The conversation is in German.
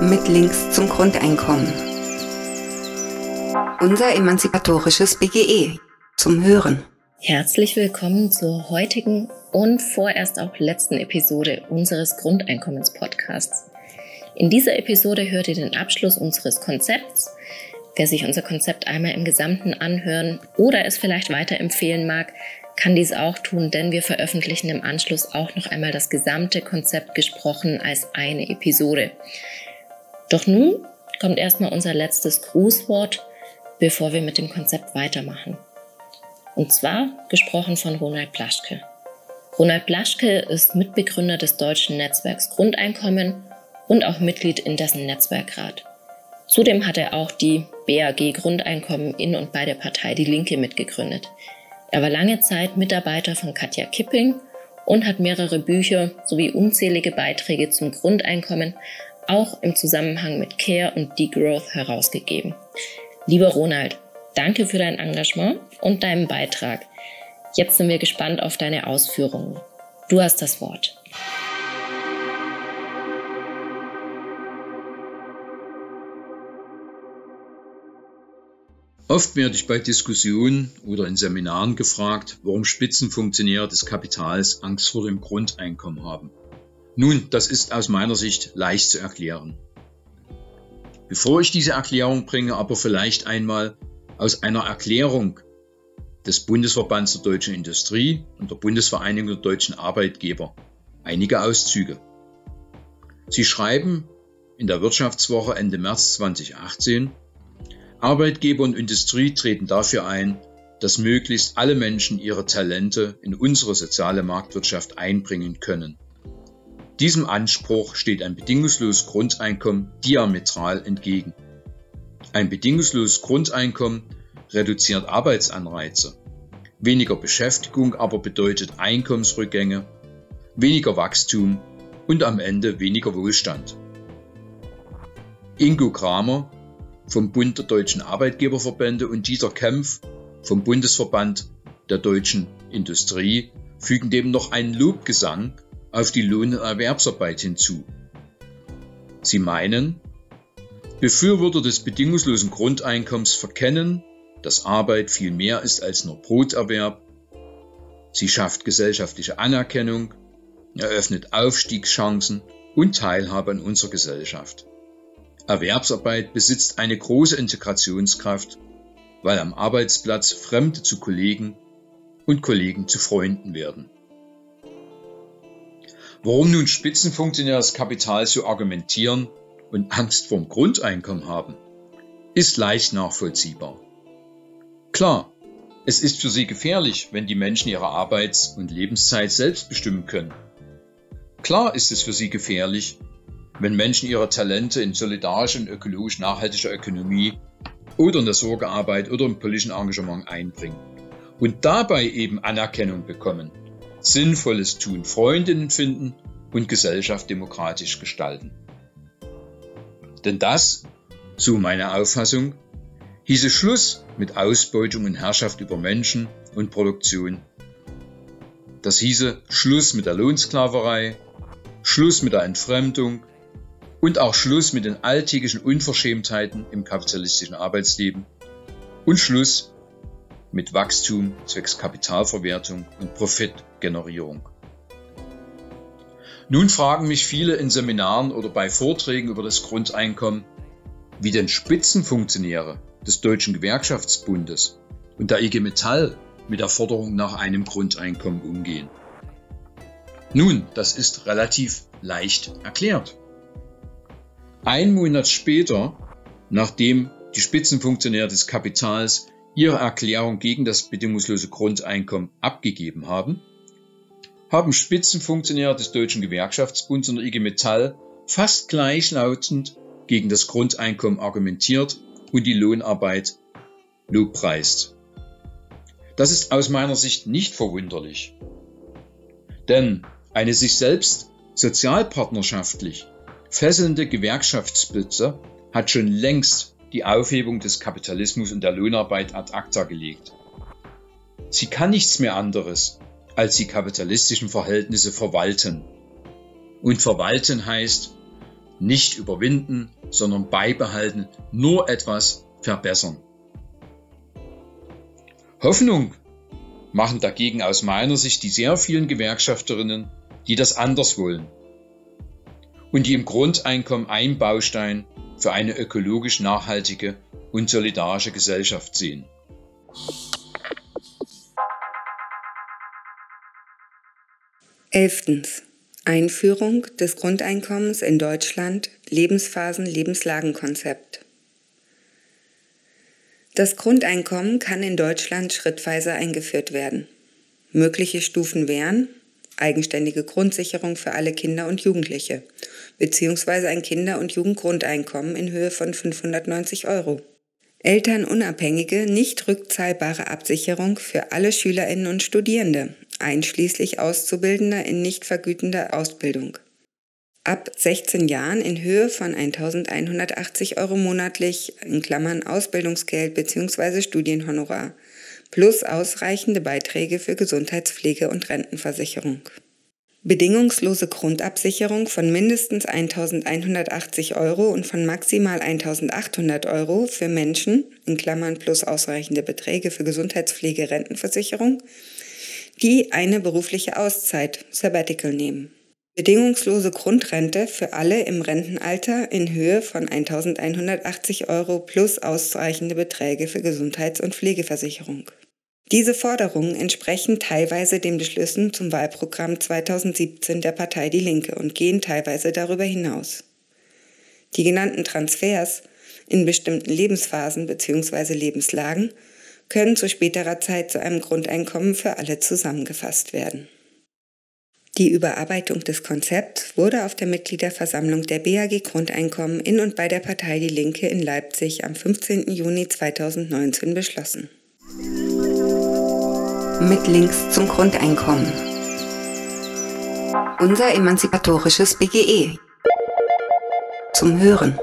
mit Links zum Grundeinkommen. Unser emanzipatorisches BGE zum Hören. Herzlich willkommen zur heutigen und vorerst auch letzten Episode unseres Grundeinkommens-Podcasts. In dieser Episode hört ihr den Abschluss unseres Konzepts. Wer sich unser Konzept einmal im Gesamten anhören oder es vielleicht weiterempfehlen mag, kann dies auch tun, denn wir veröffentlichen im Anschluss auch noch einmal das gesamte Konzept gesprochen als eine Episode. Doch nun kommt erstmal unser letztes Grußwort, bevor wir mit dem Konzept weitermachen. Und zwar gesprochen von Ronald Plaschke. Ronald Plaschke ist Mitbegründer des deutschen Netzwerks Grundeinkommen und auch Mitglied in dessen Netzwerkrat. Zudem hat er auch die BAG Grundeinkommen in und bei der Partei Die Linke mitgegründet. Er war lange Zeit Mitarbeiter von Katja Kipping und hat mehrere Bücher sowie unzählige Beiträge zum Grundeinkommen auch im Zusammenhang mit Care und Degrowth herausgegeben. Lieber Ronald, danke für dein Engagement und deinen Beitrag. Jetzt sind wir gespannt auf deine Ausführungen. Du hast das Wort. Oft werde ich bei Diskussionen oder in Seminaren gefragt, warum Spitzenfunktionäre des Kapitals Angst vor dem Grundeinkommen haben. Nun, das ist aus meiner Sicht leicht zu erklären. Bevor ich diese Erklärung bringe, aber vielleicht einmal aus einer Erklärung des Bundesverbands der deutschen Industrie und der Bundesvereinigung der deutschen Arbeitgeber einige Auszüge. Sie schreiben in der Wirtschaftswoche Ende März 2018, Arbeitgeber und Industrie treten dafür ein, dass möglichst alle Menschen ihre Talente in unsere soziale Marktwirtschaft einbringen können. Diesem Anspruch steht ein bedingungsloses Grundeinkommen diametral entgegen. Ein bedingungsloses Grundeinkommen reduziert Arbeitsanreize. Weniger Beschäftigung aber bedeutet Einkommensrückgänge, weniger Wachstum und am Ende weniger Wohlstand. Ingo Kramer vom Bund der deutschen Arbeitgeberverbände und Dieter Kempf vom Bundesverband der deutschen Industrie fügen dem noch einen Lobgesang auf die Lohn- und Erwerbsarbeit hinzu. Sie meinen, Befürworter des bedingungslosen Grundeinkommens verkennen, dass Arbeit viel mehr ist als nur Broterwerb. Sie schafft gesellschaftliche Anerkennung, eröffnet Aufstiegschancen und Teilhabe an unserer Gesellschaft. Erwerbsarbeit besitzt eine große Integrationskraft, weil am Arbeitsplatz Fremde zu Kollegen und Kollegen zu Freunden werden. Warum nun Spitzenfunktionäre Kapital so argumentieren und Angst vorm Grundeinkommen haben, ist leicht nachvollziehbar. Klar, es ist für sie gefährlich, wenn die Menschen ihre Arbeits- und Lebenszeit selbst bestimmen können. Klar ist es für sie gefährlich, wenn Menschen ihre Talente in solidarische und ökologisch nachhaltiger Ökonomie oder in der Sorgearbeit oder im politischen Engagement einbringen und dabei eben Anerkennung bekommen, Sinnvolles tun, Freundinnen finden und Gesellschaft demokratisch gestalten. Denn das, so meine Auffassung, hieße Schluss mit Ausbeutung und Herrschaft über Menschen und Produktion. Das hieße Schluss mit der Lohnsklaverei, Schluss mit der Entfremdung, und auch Schluss mit den alltäglichen Unverschämtheiten im kapitalistischen Arbeitsleben und Schluss mit Wachstum zwecks Kapitalverwertung und Profitgenerierung. Nun fragen mich viele in Seminaren oder bei Vorträgen über das Grundeinkommen, wie denn Spitzenfunktionäre des Deutschen Gewerkschaftsbundes und der IG Metall mit der Forderung nach einem Grundeinkommen umgehen. Nun, das ist relativ leicht erklärt. Ein Monat später, nachdem die Spitzenfunktionäre des Kapitals ihre Erklärung gegen das bedingungslose Grundeinkommen abgegeben haben, haben Spitzenfunktionäre des Deutschen Gewerkschaftsbunds und der IG Metall fast gleichlautend gegen das Grundeinkommen argumentiert und die Lohnarbeit lobpreist. Das ist aus meiner Sicht nicht verwunderlich. Denn eine sich selbst sozialpartnerschaftlich fesselnde Gewerkschaftsblitzer hat schon längst die Aufhebung des Kapitalismus und der Lohnarbeit ad acta gelegt. Sie kann nichts mehr anderes als die kapitalistischen Verhältnisse verwalten. Und verwalten heißt, Nicht überwinden, sondern beibehalten, nur etwas verbessern. Hoffnung machen dagegen aus meiner Sicht die sehr vielen Gewerkschafterinnen, die das anders wollen und die im Grundeinkommen ein Baustein für eine ökologisch nachhaltige und solidarische Gesellschaft sehen. Elftens. Einführung des Grundeinkommens in Deutschland, Lebensphasen, Lebenslagenkonzept. Das Grundeinkommen kann in Deutschland schrittweise eingeführt werden. Mögliche Stufen wären eigenständige Grundsicherung für alle Kinder und Jugendliche, beziehungsweise ein Kinder- und Jugendgrundeinkommen in Höhe von 590 Euro. Elternunabhängige, nicht rückzahlbare Absicherung für alle Schülerinnen und Studierende, einschließlich Auszubildender in nicht vergütender Ausbildung. Ab 16 Jahren in Höhe von 1180 Euro monatlich in Klammern Ausbildungsgeld bzw. Studienhonorar plus ausreichende Beiträge für Gesundheitspflege und Rentenversicherung. Bedingungslose Grundabsicherung von mindestens 1180 Euro und von maximal 1800 Euro für Menschen, in Klammern plus ausreichende Beträge für Gesundheitspflege, Rentenversicherung, die eine berufliche Auszeit, Sabbatical nehmen. Bedingungslose Grundrente für alle im Rentenalter in Höhe von 1180 Euro plus ausreichende Beträge für Gesundheits- und Pflegeversicherung. Diese Forderungen entsprechen teilweise den Beschlüssen zum Wahlprogramm 2017 der Partei Die Linke und gehen teilweise darüber hinaus. Die genannten Transfers in bestimmten Lebensphasen bzw. Lebenslagen können zu späterer Zeit zu einem Grundeinkommen für alle zusammengefasst werden. Die Überarbeitung des Konzepts wurde auf der Mitgliederversammlung der BAG Grundeinkommen in und bei der Partei Die Linke in Leipzig am 15. Juni 2019 beschlossen mit Links zum Grundeinkommen. Unser emanzipatorisches BGE. Zum Hören.